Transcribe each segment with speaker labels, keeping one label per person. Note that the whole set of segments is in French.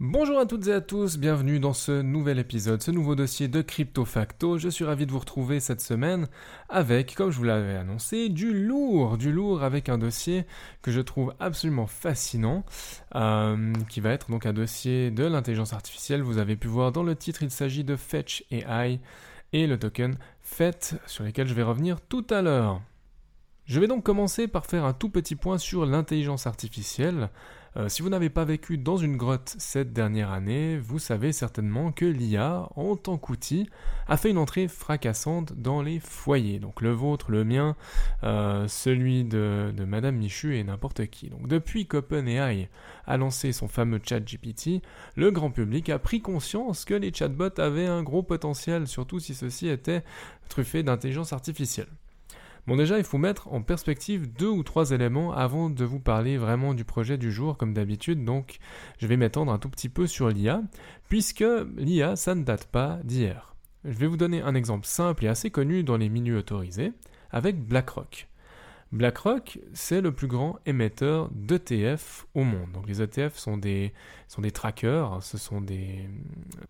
Speaker 1: Bonjour à toutes et à tous, bienvenue dans ce nouvel épisode, ce nouveau dossier de Crypto Facto. Je suis ravi de vous retrouver cette semaine avec, comme je vous l'avais annoncé, du lourd, du lourd avec un dossier que je trouve absolument fascinant, euh, qui va être donc un dossier de l'intelligence artificielle. Vous avez pu voir dans le titre, il s'agit de Fetch AI et le token FET sur lesquels je vais revenir tout à l'heure. Je vais donc commencer par faire un tout petit point sur l'intelligence artificielle. Euh, si vous n'avez pas vécu dans une grotte cette dernière année, vous savez certainement que l'IA, en tant qu'outil, a fait une entrée fracassante dans les foyers. Donc le vôtre, le mien, euh, celui de, de, Madame Michu et n'importe qui. Donc depuis qu'OpenAI a lancé son fameux chat GPT, le grand public a pris conscience que les chatbots avaient un gros potentiel, surtout si ceux-ci étaient truffés d'intelligence artificielle. Bon déjà, il faut mettre en perspective deux ou trois éléments avant de vous parler vraiment du projet du jour comme d'habitude, donc je vais m'étendre un tout petit peu sur l'IA, puisque l'IA, ça ne date pas d'hier. Je vais vous donner un exemple simple et assez connu dans les milieux autorisés, avec BlackRock. BlackRock, c'est le plus grand émetteur d'ETF au monde. Donc les ETF sont des, trackers, ce sont des,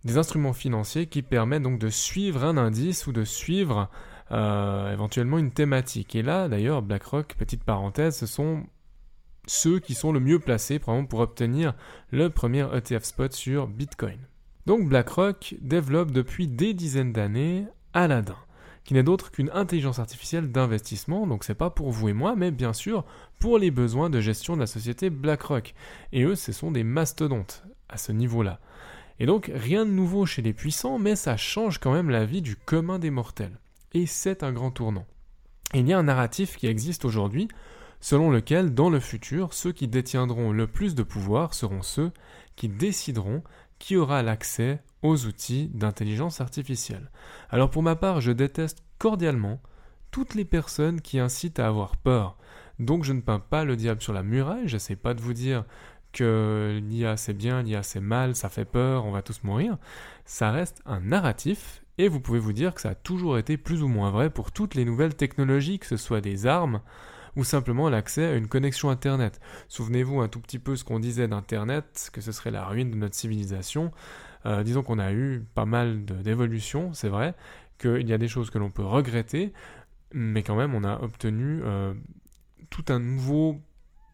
Speaker 1: des instruments financiers qui permettent donc de suivre un indice ou de suivre euh, éventuellement une thématique. Et là, d'ailleurs, BlackRock, petite parenthèse, ce sont ceux qui sont le mieux placés pour obtenir le premier ETF spot sur Bitcoin. Donc BlackRock développe depuis des dizaines d'années Aladdin, qui n'est d'autre qu'une intelligence artificielle d'investissement, donc c'est pas pour vous et moi, mais bien sûr pour les besoins de gestion de la société BlackRock. Et eux, ce sont des mastodontes à ce niveau-là. Et donc rien de nouveau chez les puissants, mais ça change quand même la vie du commun des mortels et c'est un grand tournant. il y a un narratif qui existe aujourd'hui, selon lequel, dans le futur, ceux qui détiendront le plus de pouvoir seront ceux qui décideront qui aura l'accès aux outils d'intelligence artificielle. Alors pour ma part, je déteste cordialement toutes les personnes qui incitent à avoir peur. Donc je ne peins pas le diable sur la muraille, j'essaie pas de vous dire que l'IA c'est bien, l'IA c'est mal, ça fait peur, on va tous mourir. Ça reste un narratif et vous pouvez vous dire que ça a toujours été plus ou moins vrai pour toutes les nouvelles technologies, que ce soit des armes ou simplement l'accès à une connexion Internet. Souvenez-vous un tout petit peu ce qu'on disait d'Internet, que ce serait la ruine de notre civilisation. Euh, disons qu'on a eu pas mal d'évolutions, c'est vrai, qu'il y a des choses que l'on peut regretter, mais quand même on a obtenu euh, tout un nouveau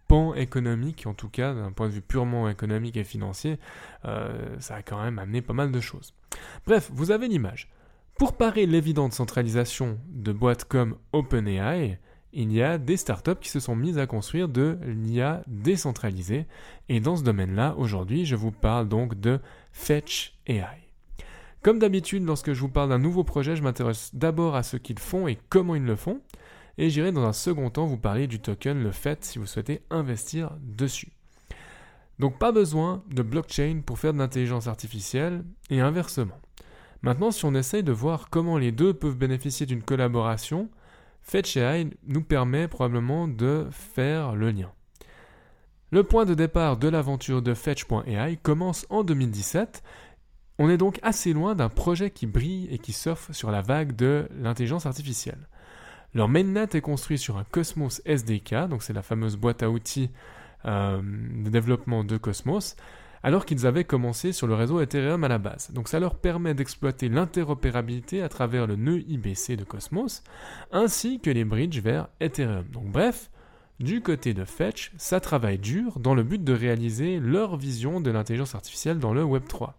Speaker 1: pan économique, en tout cas d'un point de vue purement économique et financier, euh, ça a quand même amené pas mal de choses. Bref, vous avez l'image. Pour parer l'évidente centralisation de boîtes comme OpenAI, il y a des startups qui se sont mises à construire de l'IA décentralisée. Et dans ce domaine-là, aujourd'hui, je vous parle donc de Fetch AI. Comme d'habitude, lorsque je vous parle d'un nouveau projet, je m'intéresse d'abord à ce qu'ils font et comment ils le font. Et j'irai dans un second temps vous parler du token, le FET, si vous souhaitez investir dessus. Donc pas besoin de blockchain pour faire de l'intelligence artificielle et inversement. Maintenant, si on essaye de voir comment les deux peuvent bénéficier d'une collaboration, FetchAI nous permet probablement de faire le lien. Le point de départ de l'aventure de Fetch.ai commence en 2017. On est donc assez loin d'un projet qui brille et qui surfe sur la vague de l'intelligence artificielle. Leur mainnet est construit sur un Cosmos SDK, donc c'est la fameuse boîte à outils euh, de développement de Cosmos, alors qu'ils avaient commencé sur le réseau Ethereum à la base. Donc ça leur permet d'exploiter l'interopérabilité à travers le nœud IBC de Cosmos, ainsi que les bridges vers Ethereum. Donc bref, du côté de Fetch, ça travaille dur dans le but de réaliser leur vision de l'intelligence artificielle dans le Web 3.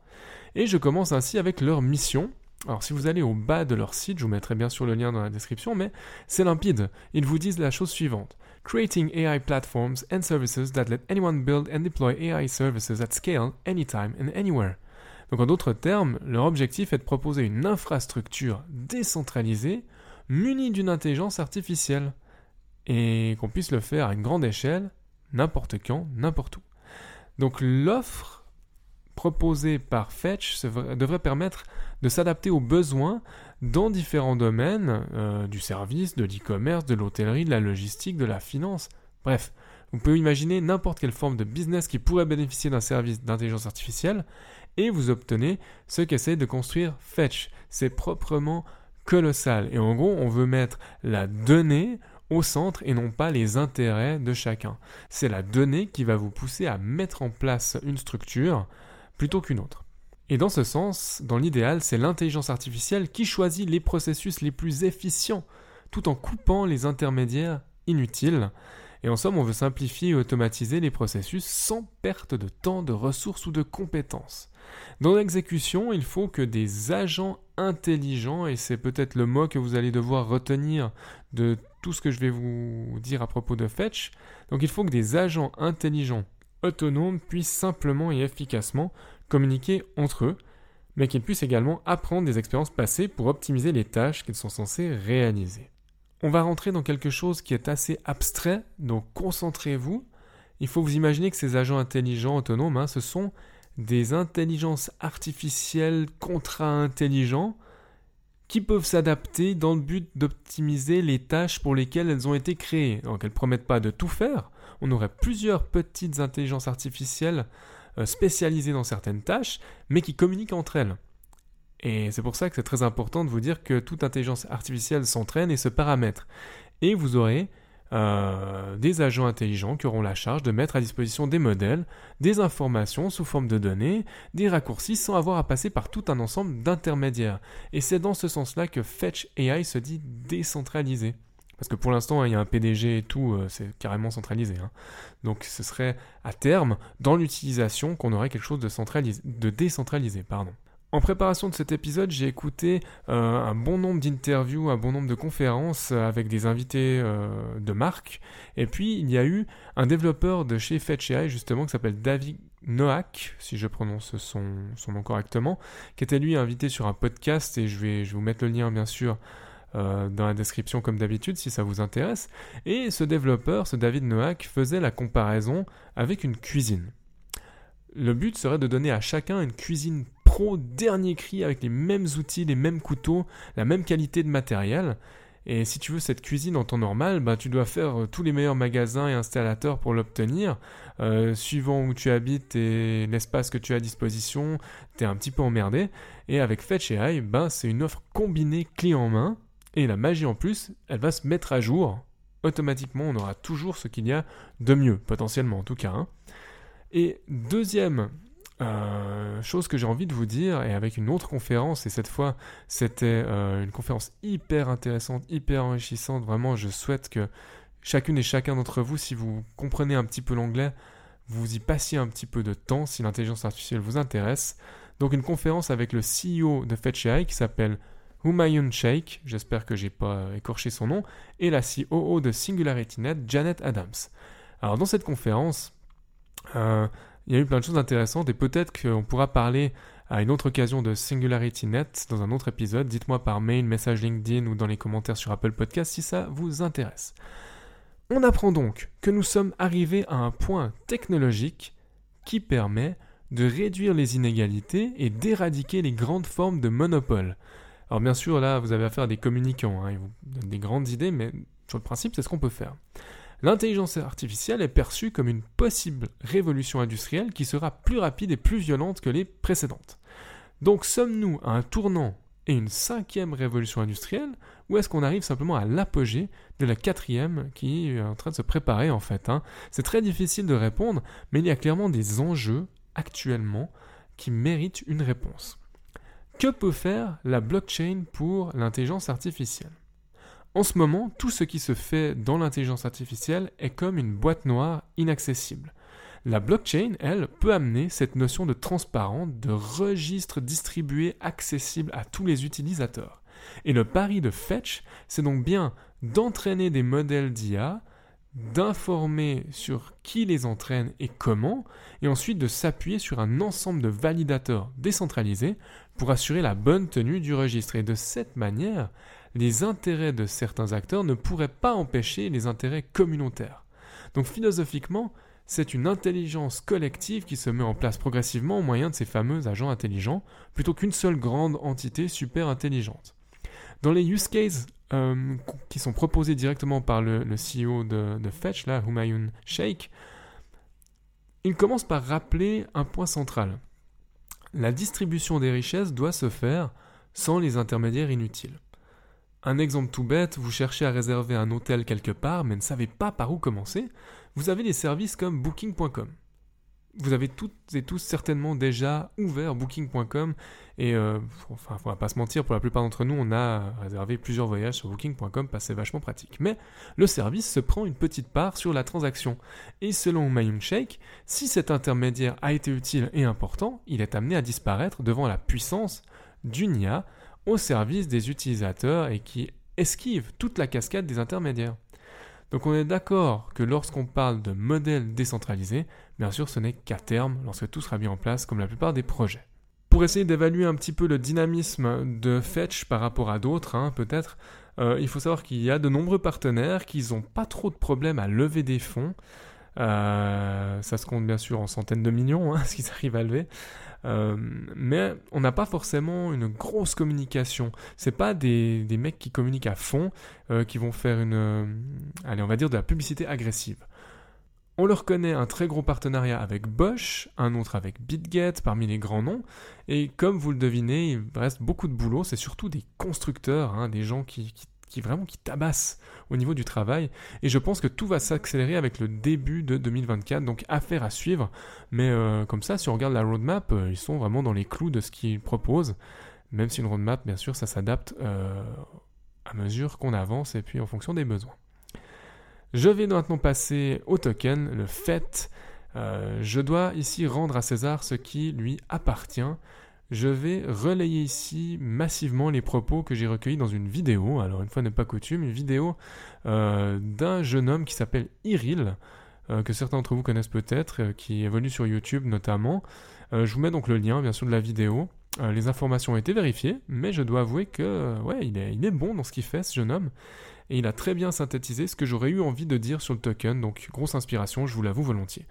Speaker 1: Et je commence ainsi avec leur mission. Alors si vous allez au bas de leur site, je vous mettrai bien sûr le lien dans la description, mais c'est limpide. Ils vous disent la chose suivante creating AI platforms and services that let anyone build and deploy AI services at scale, anytime and anywhere. Donc en d'autres termes, leur objectif est de proposer une infrastructure décentralisée munie d'une intelligence artificielle et qu'on puisse le faire à une grande échelle, n'importe quand, n'importe où. Donc l'offre proposée par Fetch devrait permettre de s'adapter aux besoins dans différents domaines euh, du service, de l'e-commerce, de l'hôtellerie, de la logistique, de la finance. Bref, vous pouvez imaginer n'importe quelle forme de business qui pourrait bénéficier d'un service d'intelligence artificielle et vous obtenez ce qu'essaie de construire Fetch. C'est proprement colossal. Et en gros, on veut mettre la donnée au centre et non pas les intérêts de chacun. C'est la donnée qui va vous pousser à mettre en place une structure plutôt qu'une autre. Et dans ce sens, dans l'idéal, c'est l'intelligence artificielle qui choisit les processus les plus efficients, tout en coupant les intermédiaires inutiles. Et en somme, on veut simplifier et automatiser les processus sans perte de temps, de ressources ou de compétences. Dans l'exécution, il faut que des agents intelligents, et c'est peut-être le mot que vous allez devoir retenir de tout ce que je vais vous dire à propos de Fetch, donc il faut que des agents intelligents autonomes puissent simplement et efficacement communiquer entre eux, mais qu'ils puissent également apprendre des expériences passées pour optimiser les tâches qu'ils sont censés réaliser. On va rentrer dans quelque chose qui est assez abstrait, donc concentrez-vous. Il faut vous imaginer que ces agents intelligents autonomes, hein, ce sont des intelligences artificielles contra-intelligents qui peuvent s'adapter dans le but d'optimiser les tâches pour lesquelles elles ont été créées. Donc elles promettent pas de tout faire. On aurait plusieurs petites intelligences artificielles euh, spécialisées dans certaines tâches, mais qui communiquent entre elles. Et c'est pour ça que c'est très important de vous dire que toute intelligence artificielle s'entraîne et se paramètre. Et vous aurez euh, des agents intelligents qui auront la charge de mettre à disposition des modèles, des informations sous forme de données, des raccourcis sans avoir à passer par tout un ensemble d'intermédiaires. Et c'est dans ce sens-là que Fetch AI se dit décentralisé. Parce que pour l'instant, il y a un PDG et tout, euh, c'est carrément centralisé. Hein. Donc ce serait à terme, dans l'utilisation, qu'on aurait quelque chose de, de décentralisé. Pardon. En préparation de cet épisode, j'ai écouté euh, un bon nombre d'interviews, un bon nombre de conférences avec des invités euh, de marque. Et puis, il y a eu un développeur de chez FetchAI, justement, qui s'appelle David Noack, si je prononce son, nom correctement, qui était lui invité sur un podcast, et je vais, je vais vous mettre le lien, bien sûr, euh, dans la description comme d'habitude si ça vous intéresse. Et ce développeur, ce David Noack, faisait la comparaison avec une cuisine. Le but serait de donner à chacun une cuisine pro dernier cri avec les mêmes outils, les mêmes couteaux, la même qualité de matériel. Et si tu veux cette cuisine en temps normal, bah, tu dois faire euh, tous les meilleurs magasins et installateurs pour l'obtenir. Euh, suivant où tu habites et l'espace que tu as à disposition, tu es un petit peu emmerdé. Et avec Fetch AI, bah, c'est une offre combinée clé en main et la magie en plus, elle va se mettre à jour. Automatiquement, on aura toujours ce qu'il y a de mieux, potentiellement en tout cas. Hein. Et deuxième euh, chose que j'ai envie de vous dire, et avec une autre conférence, et cette fois c'était euh, une conférence hyper intéressante, hyper enrichissante, vraiment je souhaite que chacune et chacun d'entre vous, si vous comprenez un petit peu l'anglais, vous y passiez un petit peu de temps si l'intelligence artificielle vous intéresse. Donc une conférence avec le CEO de FetchAI qui s'appelle Humayun Sheikh, j'espère que j'ai pas écorché son nom, et la COO de SingularityNet, Janet Adams. Alors dans cette conférence, euh, il y a eu plein de choses intéressantes et peut-être qu'on pourra parler à une autre occasion de SingularityNet dans un autre épisode. Dites-moi par mail, message LinkedIn ou dans les commentaires sur Apple Podcast si ça vous intéresse. On apprend donc que nous sommes arrivés à un point technologique qui permet de réduire les inégalités et d'éradiquer les grandes formes de monopole. Alors bien sûr, là, vous avez affaire à des communicants, hein, ils vous donnent des grandes idées, mais sur le principe, c'est ce qu'on peut faire. L'intelligence artificielle est perçue comme une possible révolution industrielle qui sera plus rapide et plus violente que les précédentes. Donc sommes-nous à un tournant et une cinquième révolution industrielle, ou est-ce qu'on arrive simplement à l'apogée de la quatrième qui est en train de se préparer en fait hein? C'est très difficile de répondre, mais il y a clairement des enjeux actuellement qui méritent une réponse. Que peut faire la blockchain pour l'intelligence artificielle? En ce moment, tout ce qui se fait dans l'intelligence artificielle est comme une boîte noire inaccessible. La blockchain, elle, peut amener cette notion de transparence, de registre distribué accessible à tous les utilisateurs. Et le pari de Fetch, c'est donc bien d'entraîner des modèles d'IA d'informer sur qui les entraîne et comment, et ensuite de s'appuyer sur un ensemble de validateurs décentralisés pour assurer la bonne tenue du registre. Et de cette manière, les intérêts de certains acteurs ne pourraient pas empêcher les intérêts communautaires. Donc philosophiquement, c'est une intelligence collective qui se met en place progressivement au moyen de ces fameux agents intelligents, plutôt qu'une seule grande entité super intelligente. Dans les use cases euh, qui sont proposés directement par le, CEO de, Fetch, là, Humayun Sheikh, il commence par rappeler un point central. La distribution des richesses doit se faire sans les intermédiaires inutiles. Un exemple tout bête, vous cherchez à réserver un hôtel quelque part mais ne savez pas par où commencer, vous avez des services comme booking.com vous avez toutes et tous certainement déjà ouvert Booking.com et euh, enfin, va pas se mentir, pour la plupart d'entre nous, on a réservé plusieurs voyages sur Booking.com parce que c'est vachement pratique. Mais le service se prend une petite part sur la transaction. Et selon Mayung Sheikh, si cet intermédiaire a été utile et important, il est amené à disparaître devant la puissance d'une IA au service des utilisateurs et qui esquive toute la cascade des intermédiaires. Donc on est d'accord que lorsqu'on parle de modèle décentralisé, bien sûr ce n'est qu'à terme, lorsque tout sera mis en place comme la plupart des projets. Pour essayer d'évaluer un petit peu le dynamisme de Fetch par rapport à d'autres, hein, peut-être, euh, il faut savoir qu'il y a de nombreux partenaires qui n'ont pas trop de problèmes à lever des fonds. Euh, ça se compte bien sûr en centaines de millions, hein, ce qu'ils arrivent à lever. Euh, mais on n'a pas forcément une grosse communication. C'est pas des, des, mecs qui communiquent à fond, euh, qui vont faire une, allez, on va dire de la publicité agressive. On leur connaît un très gros partenariat avec Bosch, un autre avec BitGet parmi les grands noms, et comme vous le devinez, il reste beaucoup de boulot, c'est surtout des constructeurs, hein, des gens qui, qui qui vraiment qui tabasse au niveau du travail. Et je pense que tout va s'accélérer avec le début de 2024. Donc affaire à suivre. Mais euh, comme ça, si on regarde la roadmap, euh, ils sont vraiment dans les clous de ce qu'ils proposent. Même si une roadmap, bien sûr, ça s'adapte euh, à mesure qu'on avance et puis en fonction des besoins. Je vais maintenant passer au token, le FET. je dois ici rendre à César ce qui lui appartient je vais relayer ici massivement les propos que j'ai recueillis dans une vidéo, alors une fois n'est pas coutume, une vidéo euh, d'un jeune homme qui s'appelle Iril, euh, que certains d'entre vous connaissent peut-être, euh, qui évolue sur YouTube notamment. je vous mets donc le lien bien sûr de la vidéo. les informations ont été vérifiées, mais je dois avouer que ouais, il est, est bon dans ce qu'il fait ce jeune homme. Et il a très bien synthétisé ce que j'aurais eu envie de dire sur le token, donc grosse inspiration, je vous l'avoue volontiers.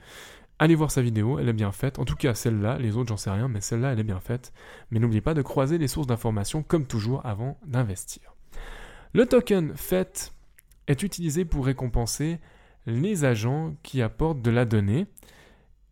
Speaker 1: Allez voir sa vidéo, elle est bien faite. En tout cas, celle-là, les autres, j'en sais rien, mais celle-là, elle est bien faite. Mais n'oubliez pas de croiser les sources d'informations comme toujours avant d'investir. Le token FET est utilisé pour récompenser les agents qui apportent de la donnée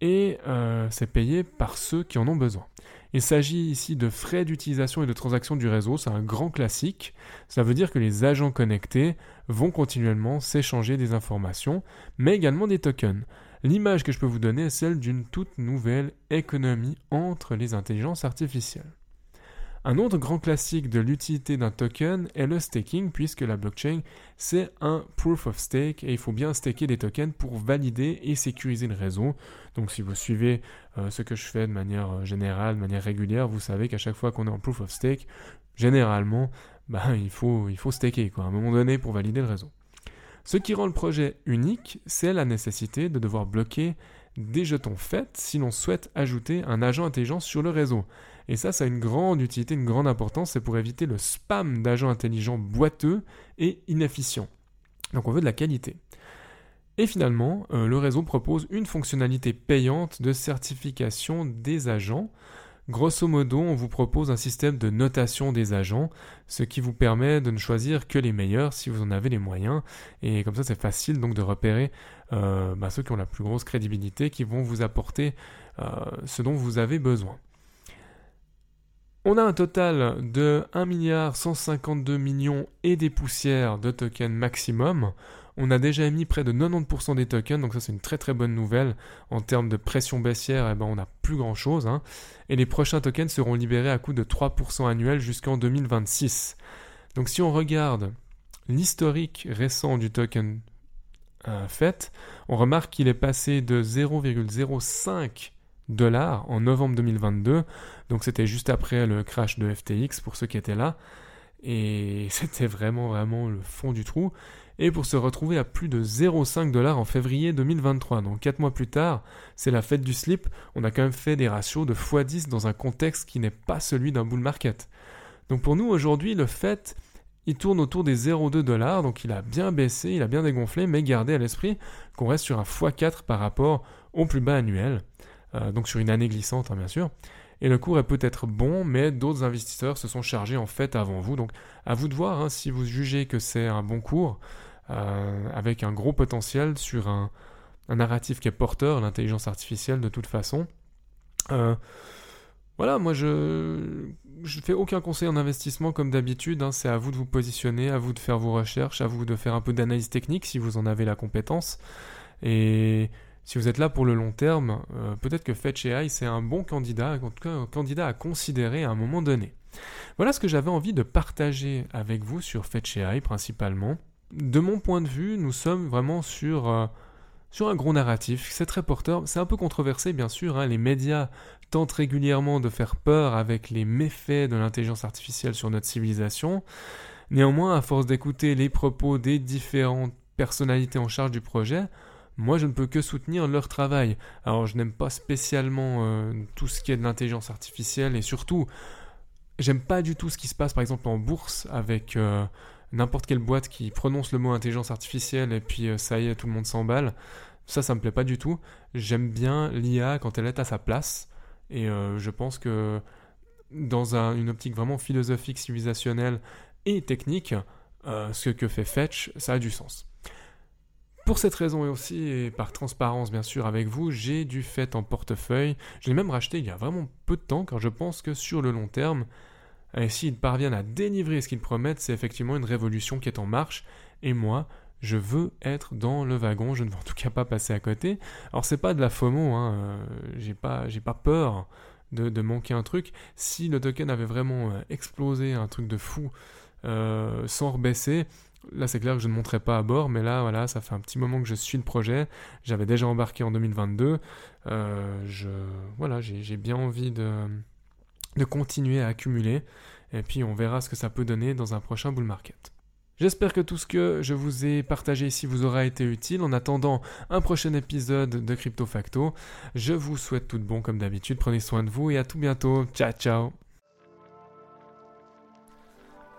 Speaker 1: et euh, c'est payé par ceux qui en ont besoin. Il s'agit ici de frais d'utilisation et de transaction du réseau, c'est un grand classique. Ça veut dire que les agents connectés vont continuellement s'échanger des informations, mais également des tokens. L'image que je peux vous donner est celle d'une toute nouvelle économie entre les intelligences artificielles. Un autre grand classique de l'utilité d'un token est le staking, puisque la blockchain, c'est un proof of stake et il faut bien staker des tokens pour valider et sécuriser le réseau. Donc si vous suivez euh, ce que je fais de manière euh, générale, de manière régulière, vous savez qu'à chaque fois qu'on est en proof of stake, généralement, bah, il, faut, il staker quoi, à un moment donné pour valider le réseau. Ce qui rend le projet unique, c'est la nécessité de devoir bloquer des jetons faits si l'on souhaite ajouter un agent intelligent sur le réseau. Et ça, ça a une grande utilité, une grande importance, c'est pour éviter le spam d'agents intelligents boiteux et inefficients. Donc on veut de la qualité. Et finalement, euh, le réseau propose une fonctionnalité payante de certification des agents Grosso modo, on vous propose un système de notation des agents, ce qui vous permet de ne choisir que les meilleurs si vous en avez les moyens. Et comme ça, c'est facile donc de repérer euh, bah, ceux qui ont la plus grosse crédibilité, qui vont vous apporter euh, ce dont vous avez besoin. On a un total de 1 milliard 152 millions et des poussières de tokens maximum. On a déjà émis près de 90% des tokens, donc ça c'est une très très bonne nouvelle. En termes de pression baissière, eh ben, on n'a plus grand chose. Hein. Et les prochains tokens seront libérés à coût de 3% annuel jusqu'en 2026. Donc si on regarde l'historique récent du token euh, fait, on remarque qu'il est passé de 0,05 dollars en novembre 2022. Donc c'était juste après le crash de FTX pour ceux qui étaient là. Et c'était vraiment, vraiment le fond du trou. Et pour se retrouver à plus de 0,5 dollars en février 2023, donc 4 mois plus tard, c'est la fête du slip, on a quand même fait des ratios de x10 dans un contexte qui n'est pas celui d'un bull market. Donc pour nous aujourd'hui, le fait, il tourne autour des 0,2 dollars, donc il a bien baissé, il a bien dégonflé, mais gardez à l'esprit qu'on reste sur un x4 par rapport au plus bas annuel, euh, donc sur une année glissante hein, bien sûr et le cours est peut-être bon, mais d'autres investisseurs se sont chargés en fait avant vous. Donc à vous de voir hein, si vous jugez que c'est un bon cours, euh, avec un gros potentiel sur un, narratif qui est porteur, l'intelligence artificielle de toute façon. Euh, voilà, moi je ne fais aucun conseil en investissement comme d'habitude, hein. c'est à vous de vous positionner, à vous de faire vos recherches, à vous de faire un peu d'analyse technique si vous en avez la compétence. Et si vous êtes là pour le long terme, euh, peut-être que Fetch AI c'est un bon candidat, un candidat à considérer à un moment donné. Voilà ce que j'avais envie de partager avec vous sur Fetch AI principalement. De mon point de vue, nous sommes vraiment sur, euh, sur un gros narratif. C'est très porteur. C'est un peu controversé, bien sûr. Hein. Les médias tentent régulièrement de faire peur avec les méfaits de l'intelligence artificielle sur notre civilisation. Néanmoins, à force d'écouter les propos des différentes personnalités en charge du projet, moi je ne peux que soutenir leur travail. Alors je n'aime pas spécialement euh, tout ce qui est de l'intelligence artificielle et surtout j'aime pas du tout ce qui se passe par exemple en bourse avec euh, n'importe quelle boîte qui prononce le mot intelligence artificielle et puis euh, ça y est tout le monde s'emballe. Ça ça me plaît pas du tout. J'aime bien l'IA quand elle est à sa place et je pense que dans une optique vraiment philosophique, civilisationnelle et technique, ce que fait Fetch, ça a du sens. Pour cette raison et aussi, et par transparence bien sûr avec vous, j'ai du fait en portefeuille. Je l'ai même racheté il y a vraiment peu de temps car je pense que sur le long terme, s'ils parviennent à délivrer ce qu'ils promettent, c'est effectivement une révolution qui est en marche. Et moi, je veux être dans le wagon, je ne veux en tout cas pas passer à côté. Alors c'est pas de la FOMO, hein, euh, j'ai pas, pas peur de, manquer un truc. Si le token avait vraiment euh, explosé, un truc de fou, euh, sans rebaisser, Là, c'est clair que je ne monterai pas à bord, mais là, voilà, ça fait un petit moment que je suis le projet. J'avais déjà embarqué en 2022. Euh, je, voilà, j'ai bien envie de, de continuer à accumuler. Et puis, on verra ce que ça peut donner dans un prochain bull market. J'espère que tout ce que je vous ai partagé ici vous aura été utile. En attendant un prochain épisode de Crypto Facto, je vous souhaite tout de bon comme d'habitude. Prenez soin de vous et à tout bientôt. Ciao, ciao.